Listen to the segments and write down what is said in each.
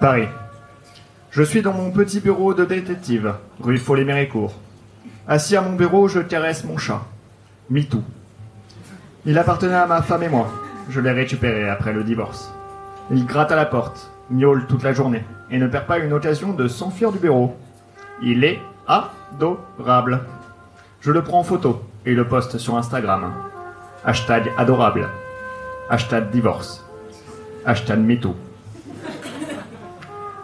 Paris. Je suis dans mon petit bureau de détective, rue Follet-Méricourt. Assis à mon bureau, je caresse mon chat. Mitou. Il appartenait à ma femme et moi. Je l'ai récupéré après le divorce. Il gratte à la porte, miaule toute la journée et ne perd pas une occasion de s'enfuir du bureau. Il est adorable. Je le prends en photo et le poste sur Instagram. Hashtag adorable. Hashtag divorce. Hashtag MeToo.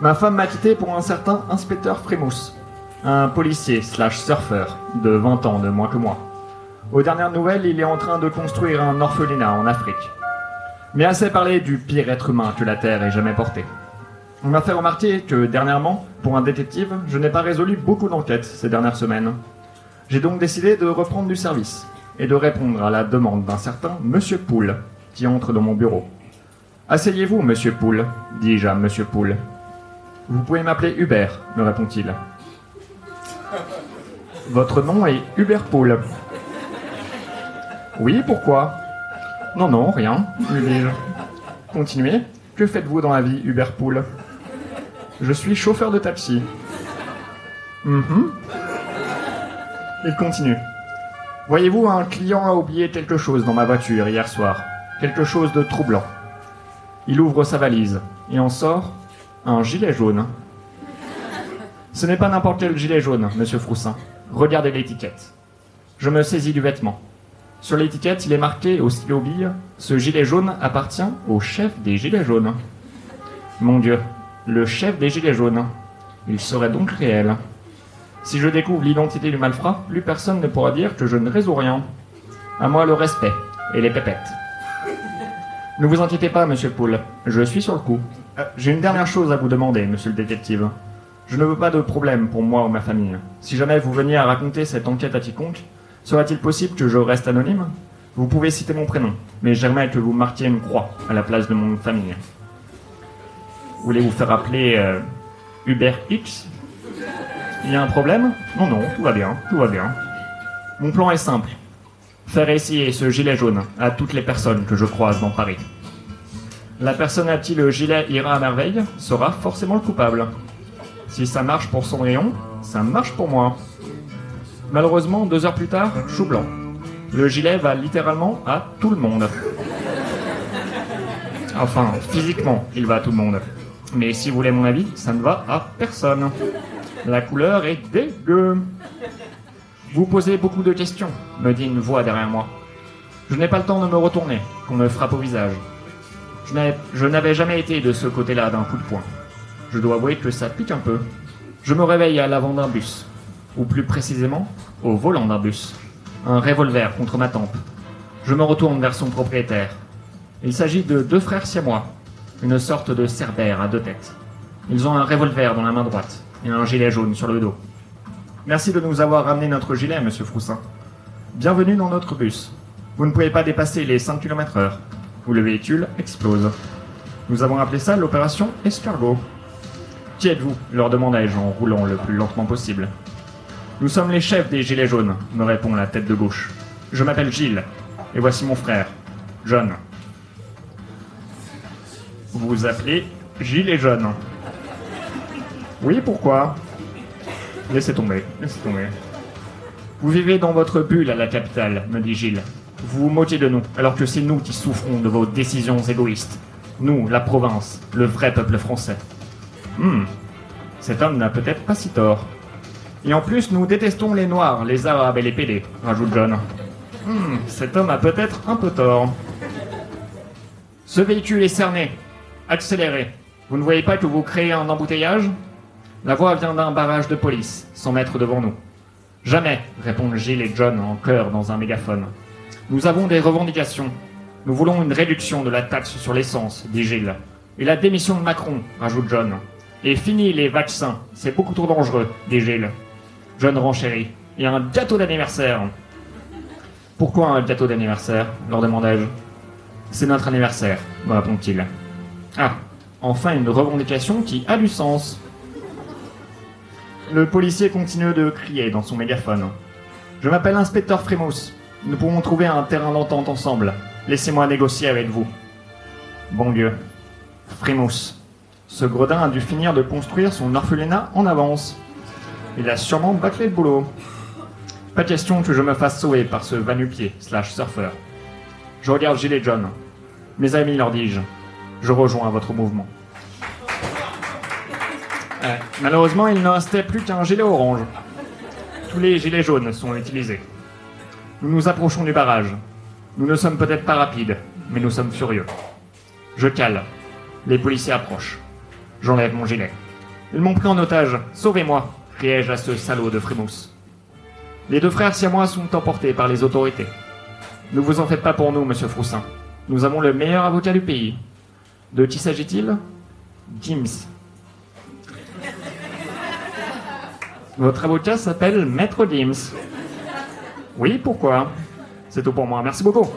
Ma femme m'a quitté pour un certain inspecteur Frémousse, un policier slash surfeur de 20 ans de moins que moi. Aux dernières nouvelles, il est en train de construire un orphelinat en Afrique. Mais assez parlé du pire être humain que la Terre ait jamais porté. On m'a fait remarquer que dernièrement, pour un détective, je n'ai pas résolu beaucoup d'enquêtes ces dernières semaines. J'ai donc décidé de reprendre du service et de répondre à la demande d'un certain Monsieur Poule qui entre dans mon bureau. Asseyez-vous, Monsieur Poule, dis-je à Monsieur Poule. Vous pouvez m'appeler Hubert, me répond-il. Votre nom est Hubert Poule. Oui, pourquoi? Non, non, rien, lui dis-je. Continuez. Que faites-vous dans la vie, Hubert Poule Je suis chauffeur de taxi. Mhm. Il continue. Voyez-vous, un client a oublié quelque chose dans ma voiture hier soir. Quelque chose de troublant. Il ouvre sa valise et en sort un gilet jaune. Ce n'est pas n'importe quel gilet jaune, monsieur Froussin. Regardez l'étiquette. Je me saisis du vêtement. Sur l'étiquette, il est marqué au stylo bille Ce gilet jaune appartient au chef des gilets jaunes. Mon Dieu, le chef des gilets jaunes. Il serait donc réel. Si je découvre l'identité du malfrat, plus personne ne pourra dire que je ne résous rien. À moi le respect et les pépettes. Ne vous inquiétez pas, monsieur Poule, je suis sur le coup. Euh, J'ai une dernière chose à vous demander, monsieur le détective. Je ne veux pas de problème pour moi ou ma famille. Si jamais vous veniez à raconter cette enquête à quiconque, serait-il possible que je reste anonyme? Vous pouvez citer mon prénom, mais j'aimerais que vous marquiez une croix à la place de mon famille. Voulez vous faire appeler euh, Hubert X? Il y a un problème? Non, non, tout va bien, tout va bien. Mon plan est simple. Faire essayer ce gilet jaune à toutes les personnes que je croise dans Paris. La personne à qui le gilet ira à merveille sera forcément le coupable. Si ça marche pour Cendrillon, ça marche pour moi. Malheureusement, deux heures plus tard, chou blanc. Le gilet va littéralement à tout le monde. Enfin, physiquement, il va à tout le monde. Mais si vous voulez mon avis, ça ne va à personne. La couleur est dégueu. Vous posez beaucoup de questions, me dit une voix derrière moi. Je n'ai pas le temps de me retourner, qu'on me frappe au visage. Je n'avais- jamais été de ce côté-là d'un coup de poing. Je dois avouer que ça pique un peu. Je me réveille à l'avant d'un bus, ou plus précisément, au volant d'un bus. Un revolver contre ma tempe. Je me retourne vers son propriétaire. Il s'agit de deux frères siamois, une sorte de cerbère à deux têtes. Ils ont un revolver dans la main droite et un gilet jaune sur le dos. Merci de nous avoir ramené notre gilet, monsieur Froussin. Bienvenue dans notre bus. Vous ne pouvez pas dépasser les 5 km heure, ou le véhicule explose. Nous avons appelé ça l'opération Escargot. Qui êtes-vous? leur demandai-je en roulant le plus lentement possible. Nous sommes les chefs des Gilets jaunes, me répond la tête de gauche. Je m'appelle Gilles, et voici mon frère, John. Vous vous appelez Gilles et John. Oui, pourquoi? Laissez tomber, laissez tomber. Vous vivez dans votre bulle à la capitale, me dit Gilles. Vous vous moquez de nous, alors que c'est nous qui souffrons de vos décisions égoïstes. Nous, la province, le vrai peuple français. Hmm, cet homme n'a peut-être pas si tort. Et en plus, nous détestons les Noirs, les Arabes et les PD, rajoute John. Hmm, cet homme a peut-être un peu tort. Ce véhicule est cerné. Accélérez. Vous ne voyez pas que vous créez un embouteillage? La voix vient d'un barrage de police, 100 mètres devant nous. Jamais, répondent Gilles et John en chœur dans un mégaphone. Nous avons des revendications. Nous voulons une réduction de la taxe sur l'essence, dit Gilles. Et la démission de Macron, rajoute John. Et fini les vaccins, c'est beaucoup trop dangereux, dit Gilles. John renchérit. Et un gâteau d'anniversaire. Pourquoi un gâteau d'anniversaire leur demandai-je. C'est notre anniversaire, me répond-il. Ah, enfin une revendication qui a du sens. Le policier continue de crier dans son mégaphone. Je m'appelle inspecteur Frémousse. Nous pouvons trouver un terrain d'entente ensemble. Laissez-moi négocier avec vous. Bon Dieu. Frimousse. Ce gredin a dû finir de construire son orphelinat en avance. Il a sûrement bâclé le boulot. Pas question que je me fasse sauver par ce vanupier slash surfeur. Je regarde Gilet John. Mes amis, leur dis-je, je rejoins votre mouvement. Euh, malheureusement, il ne restait plus qu'un gilet orange. Tous les gilets jaunes sont utilisés. Nous nous approchons du barrage. Nous ne sommes peut-être pas rapides, mais nous sommes furieux. Je cale. Les policiers approchent. J'enlève mon gilet. Ils m'ont pris en otage. Sauvez-moi, criai-je à ce salaud de Frimousse. Les deux frères siamois sont emportés par les autorités. Ne vous en faites pas pour nous, monsieur Froussin. Nous avons le meilleur avocat du pays. De qui s'agit-il? Gims. Votre avocat s'appelle Maître Gims. Oui, pourquoi? C'est tout pour moi. Merci beaucoup.